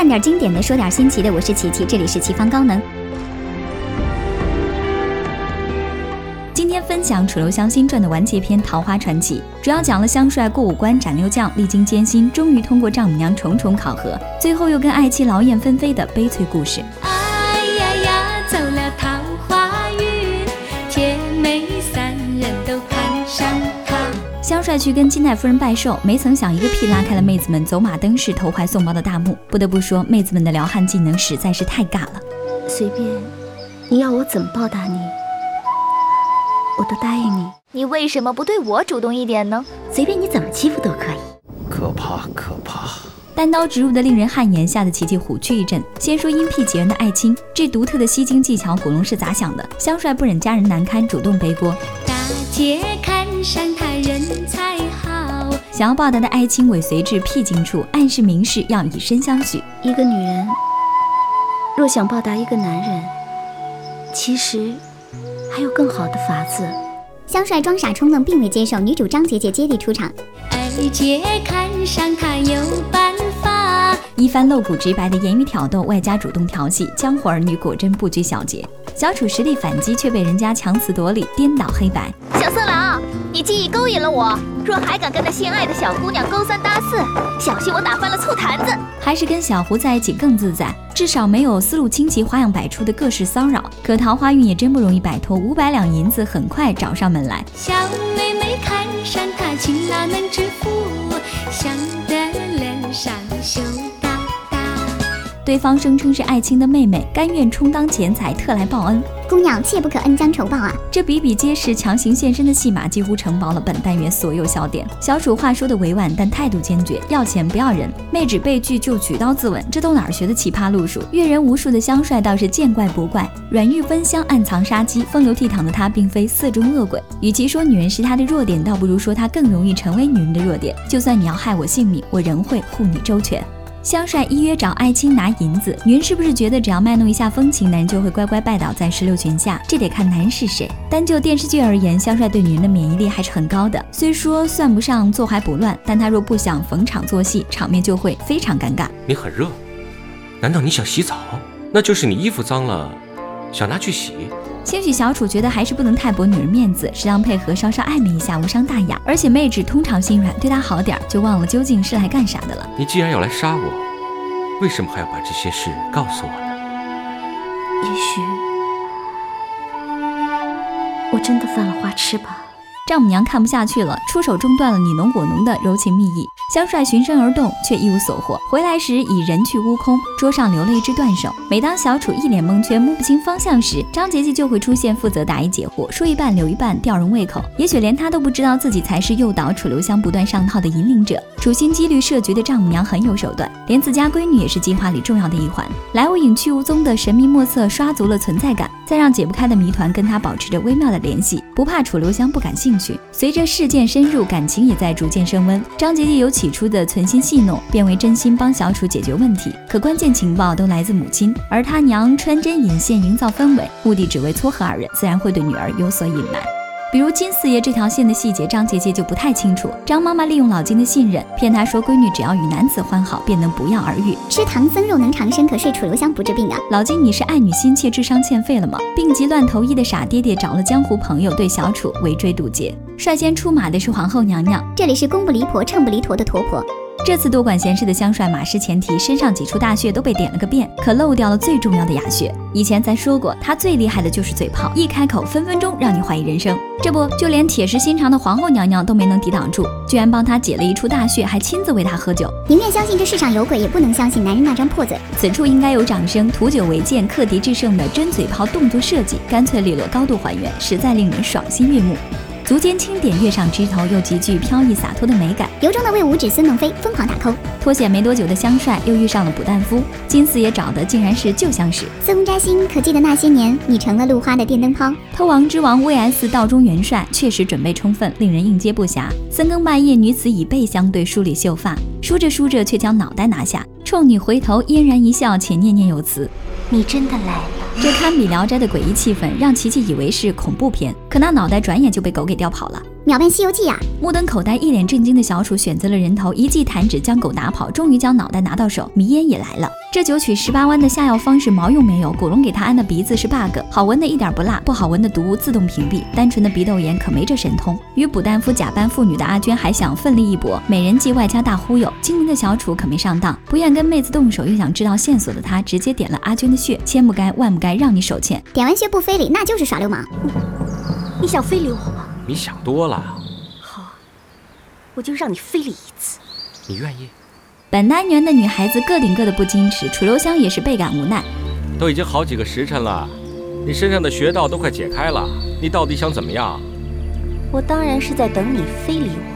看点经典的，说点新奇的。我是琪琪，这里是奇方高能。今天分享楚留香新传的完结篇《桃花传奇》，主要讲了香帅过五关斩六将，历经艰辛，终于通过丈母娘重重考核，最后又跟爱妻劳燕分飞的悲催故事。去跟金太夫人拜寿，没曾想一个屁拉开了妹子们走马灯式投怀送抱的大幕。不得不说，妹子们的撩汉技能实在是太尬了。随便，你要我怎么报答你？我都答应你，你为什么不对我主动一点呢？随便你怎么欺负都可以。可怕可怕！单刀直入的令人汗颜，吓得琪琪虎躯一震。先说阴僻几人的爱卿，这独特的吸睛技巧，古龙是咋想的？香帅不忍家人难堪，主动背锅。大姐看上他人才好，想要报答的爱情尾随至僻静处，暗示明示要以身相许。一个女人若想报答一个男人，其实。还有更好的法子。香帅装傻充愣，并未接受。女主张杰杰接力出场。二姐看上他有办法。一番露骨直白的言语挑逗，外加主动调戏，江湖儿女果真不拘小节。小楚实力反击，却被人家强词夺理，颠倒黑白。小色狼，你既已勾引了我，若还敢跟那心爱的小姑娘勾三搭四，小心我打翻了醋坛子。还是跟小胡在一起更自在。至少没有思路清奇、花样百出的各式骚扰，可桃花运也真不容易摆脱。五百两银子很快找上门来。小妹妹看上他，情哪能致富？想得脸上羞。对方声称是爱卿的妹妹，甘愿充当钱财，特来报恩。姑娘切不可恩将仇报啊！这比比皆是强行现身的戏码，几乎承包了本单元所有笑点。小楚话说的委婉，但态度坚决，要钱不要人。妹纸被拒就举刀自刎，这都哪儿学的奇葩路数？阅人无数的香帅倒是见怪不怪，软玉温香，暗藏杀机，风流倜傥的他并非色中恶鬼。与其说女人是他的弱点，倒不如说他更容易成为女人的弱点。就算你要害我性命，我仍会护你周全。香帅依约找爱卿拿银子，女人是不是觉得只要卖弄一下风情，男人就会乖乖拜倒在石榴裙下？这得看男人是谁。单就电视剧而言，香帅对女人的免疫力还是很高的。虽说算不上坐怀不乱，但他若不想逢场作戏，场面就会非常尴尬。你很热，难道你想洗澡？那就是你衣服脏了，想拿去洗。兴许小楚觉得还是不能太驳女人面子，适当配合，稍稍暧昧一下，无伤大雅。而且妹纸通常心软，对她好点，就忘了究竟是来干啥的了。你既然要来杀我，为什么还要把这些事告诉我呢？也许我真的犯了花痴吧。丈母娘看不下去了，出手中断了你侬我侬的柔情蜜意。香帅循声而动，却一无所获。回来时已人去屋空，桌上留了一只断手。每当小楚一脸蒙圈、摸不清方向时，张杰杰就会出现，负责答疑解惑，说一半留一半，吊人胃口。也许连他都不知道自己才是诱导楚留香不断上套的引领者。处心积虑设局的丈母娘很有手段，连自家闺女也是计划里重要的一环。来无影去无踪的神秘莫测，刷足了存在感，再让解不开的谜团跟他保持着微妙的联系，不怕楚留香不感兴趣。随着事件深入，感情也在逐渐升温。张杰杰由起初的存心戏弄，变为真心帮小楚解决问题。可关键情报都来自母亲，而他娘穿针引线营造氛围，目的只为撮合二人，自然会对女儿有所隐瞒。比如金四爷这条线的细节，张姐姐就不太清楚。张妈妈利用老金的信任，骗他说闺女只要与男子欢好，便能不药而愈。吃唐僧肉能长生，可睡楚留香不治病啊！老金，你是爱女心切，智商欠费了吗？病急乱投医的傻爹爹找了江湖朋友，对小楚围追堵截。率先出马的是皇后娘娘，这里是公不离婆，秤不离砣的驼婆。这次多管闲事的香帅马失前蹄，身上几处大穴都被点了个遍，可漏掉了最重要的哑穴。以前咱说过，他最厉害的就是嘴炮，一开口分分钟让你怀疑人生。这不，就连铁石心肠的皇后娘娘都没能抵挡住，居然帮他解了一处大穴，还亲自为他喝酒。宁愿相信这世上有鬼，也不能相信男人那张破嘴。此处应该有掌声。图酒为鉴，克敌制胜的真嘴炮动作设计，干脆利落，高度还原，实在令人爽心悦目。足尖轻点，跃上枝头，又极具飘逸洒脱的美感。由衷的为五指孙弄飞疯狂打 call。脱险没多久的香帅又遇上了卜旦夫，金四爷找的竟然是旧相识。司空摘星，可记得那些年你成了露花的电灯泡？偷王之王 VS 道中元帅，确实准备充分，令人应接不暇。三更半夜，女子以背相对，梳理秀发，梳着梳着却将脑袋拿下，冲你回头嫣然一笑，且念念有词：你真的来了。这堪比《聊斋》的诡异气氛，让琪琪以为是恐怖片，可那脑袋转眼就被狗给叼跑了。秒变《西游记》呀！目瞪口呆、一脸震惊的小楚选择了人头，一记弹指将狗打跑，终于将脑袋拿到手。迷烟也来了，这九曲十八弯的下药方式毛用没有？古龙给他安的鼻子是 bug，好闻的一点不辣，不好闻的毒物自动屏蔽。单纯的鼻窦炎可没这神通。与补丹夫假扮妇女的阿娟还想奋力一搏，美人计外加大忽悠，精明的小楚可没上当。不愿跟妹子动手又想知道线索的他，直接点了阿娟的穴，千不该万不该让你手欠。点完穴不非礼，那就是耍流氓。你想非礼我吗？你想多了。好，我就让你非礼一次。你愿意？本单元的女孩子个顶个的不矜持，楚留香也是倍感无奈。都已经好几个时辰了，你身上的穴道都快解开了，你到底想怎么样？我当然是在等你非礼我。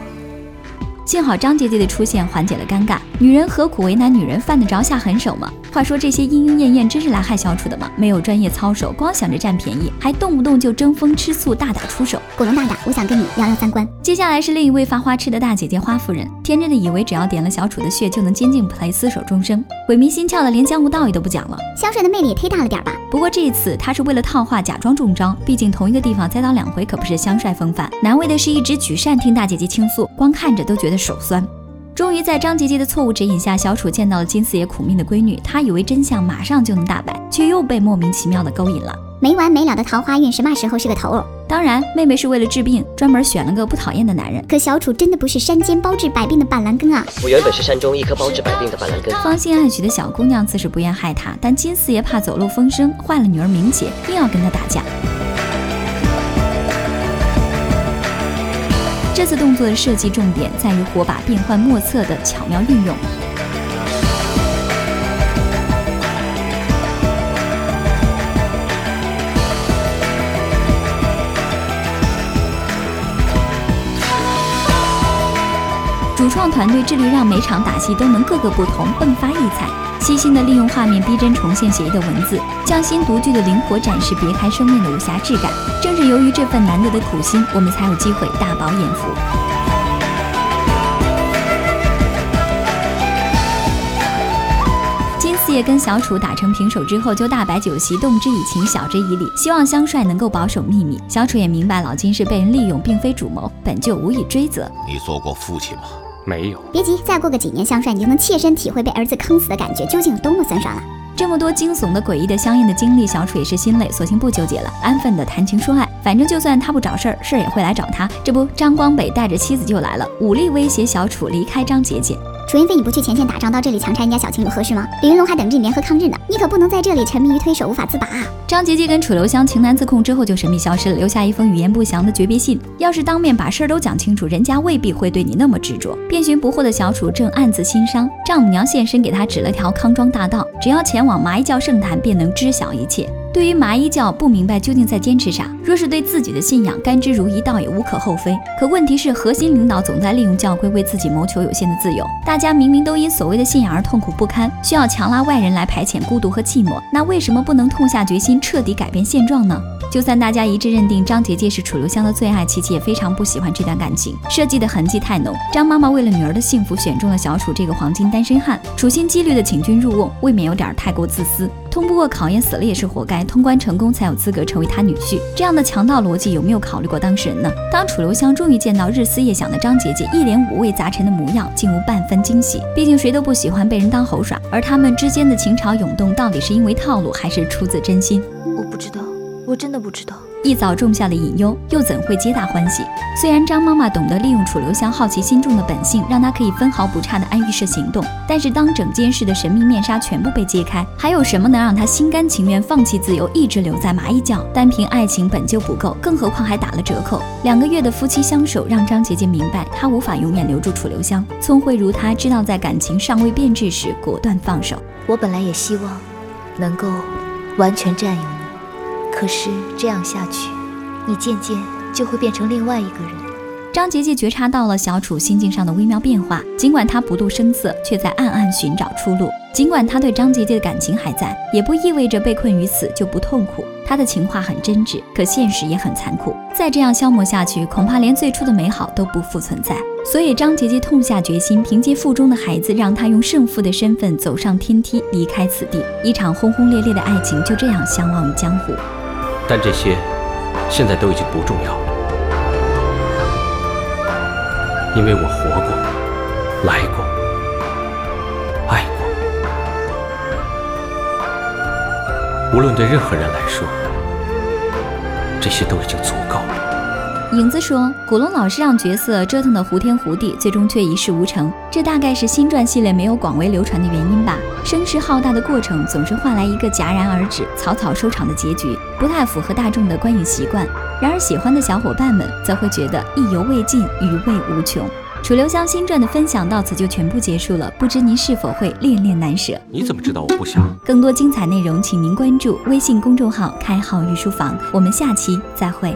幸好张姐姐的出现缓解了尴尬。女人何苦为难女人，犯得着下狠手吗？话说这些莺莺燕燕真是来害小楚的吗？没有专业操守，光想着占便宜，还动不动就争风吃醋，大打出手。古龙大大，我想跟你聊聊三观。接下来是另一位发花痴的大姐姐花夫人，天真的以为只要点了小楚的穴就能监禁 play 厮守终生，鬼迷心窍的连江湖道义都不讲了。香帅的魅力也忒大了点吧？不过这一次他是为了套话假装中招，毕竟同一个地方栽倒两回可不是香帅风范。难为的是一直举扇听大姐姐倾诉，光看着都觉得手酸。终于在张吉吉的错误指引下，小楚见到了金四爷苦命的闺女。他以为真相马上就能大白，却又被莫名其妙的勾引了。没完没了的桃花运，什么时候是个头儿？当然，妹妹是为了治病，专门选了个不讨厌的男人。可小楚真的不是山间包治百病的板蓝根啊！我原本是山中一棵包治百病的板蓝根。芳心暗许的小姑娘自是不愿害他，但金四爷怕走漏风声，坏了女儿名节，硬要跟他打架。这次动作的设计重点在于火把变幻莫测的巧妙运用。创团队致力让每场打戏都能各个不同，迸发异彩。细心的利用画面，逼真重现写意的文字，匠心独具的灵活展示别开生面的武侠质感。正是由于这份难得的苦心，我们才有机会大饱眼福。金四爷跟小楚打成平手之后，就大摆酒席，动之以情，晓之以理，希望香帅能够保守秘密。小楚也明白老金是被人利用，并非主谋，本就无以追责。你做过父亲吗？没有，别急，再过个几年，香帅你就能切身体会被儿子坑死的感觉究竟有多么酸爽了。这么多惊悚的、诡异的、相应的经历，小楚也是心累，索性不纠结了，安分的谈情说爱。反正就算他不找事儿，事儿也会来找他。这不，张光北带着妻子就来了，武力威胁小楚离开张杰杰。楚云飞，你不去前线打仗，到这里强拆人家小青有合适吗？李云龙还等着你联合抗日呢，你可不能在这里沉迷于推手无法自拔啊！张杰杰跟楚留香情难自控之后就神秘消失了，留下一封语言不详的诀别信。要是当面把事儿都讲清楚，人家未必会对你那么执着。遍寻不获的小楚正暗自心伤，丈母娘现身给他指了条康庄大道，只要前往麻衣教圣坛，便能知晓一切。对于麻衣教，不明白究竟在坚持啥。若是对自己的信仰甘之如饴，倒也无可厚非。可问题是，核心领导总在利用教规为自己谋求有限的自由。大家明明都因所谓的信仰而痛苦不堪，需要强拉外人来排遣孤独和寂寞，那为什么不能痛下决心，彻底改变现状呢？就算大家一致认定张杰杰是楚留香的最爱，琪琪也非常不喜欢这段感情，设计的痕迹太浓。张妈妈为了女儿的幸福，选中了小楚这个黄金单身汉，处心积虑的请君入瓮，未免有点太过自私。通不过考验，死了也是活该；通关成功，才有资格成为他女婿。这样的强盗逻辑有没有考虑过当事人呢？当楚留香终于见到日思夜想的张姐姐，一脸五味杂陈的模样，竟无半分惊喜。毕竟谁都不喜欢被人当猴耍，而他们之间的情潮涌动，到底是因为套路，还是出自真心？我不知道，我真的不知道。一早种下的隐忧，又怎会皆大欢喜？虽然张妈妈懂得利用楚留香好奇心重的本性，让他可以分毫不差的按预设行动，但是当整件事的神秘面纱全部被揭开，还有什么能让他心甘情愿放弃自由，一直留在麻衣教？单凭爱情本就不够，更何况还打了折扣。两个月的夫妻相守，让张杰杰明白，他无法永远留住楚留香。聪慧如他，知道在感情尚未变质时，果断放手。我本来也希望能够完全占有，可是这样下去，你渐渐就会变成另外一个人。张杰杰觉察到了小楚心境上的微妙变化，尽管他不露声色，却在暗暗寻找出路。尽管他对张杰杰的感情还在，也不意味着被困于此就不痛苦。他的情话很真挚，可现实也很残酷。再这样消磨下去，恐怕连最初的美好都不复存在。所以张杰杰痛下决心，凭借腹中的孩子，让他用胜负的身份走上天梯，离开此地。一场轰轰烈烈的爱情就这样相忘于江湖。但这些，现在都已经不重要了。因为我活过，来过，爱过，无论对任何人来说，这些都已经足够了。影子说，古龙老是让角色折腾的胡天胡地，最终却一事无成，这大概是新传系列没有广为流传的原因吧。声势浩大的过程总是换来一个戛然而止、草草收场的结局，不太符合大众的观影习惯。然而喜欢的小伙伴们则会觉得意犹未尽，余味无穷。楚留香新传的分享到此就全部结束了，不知您是否会恋恋难舍？你怎么知道我不想？更多精彩内容，请您关注微信公众号“开号御书房”。我们下期再会。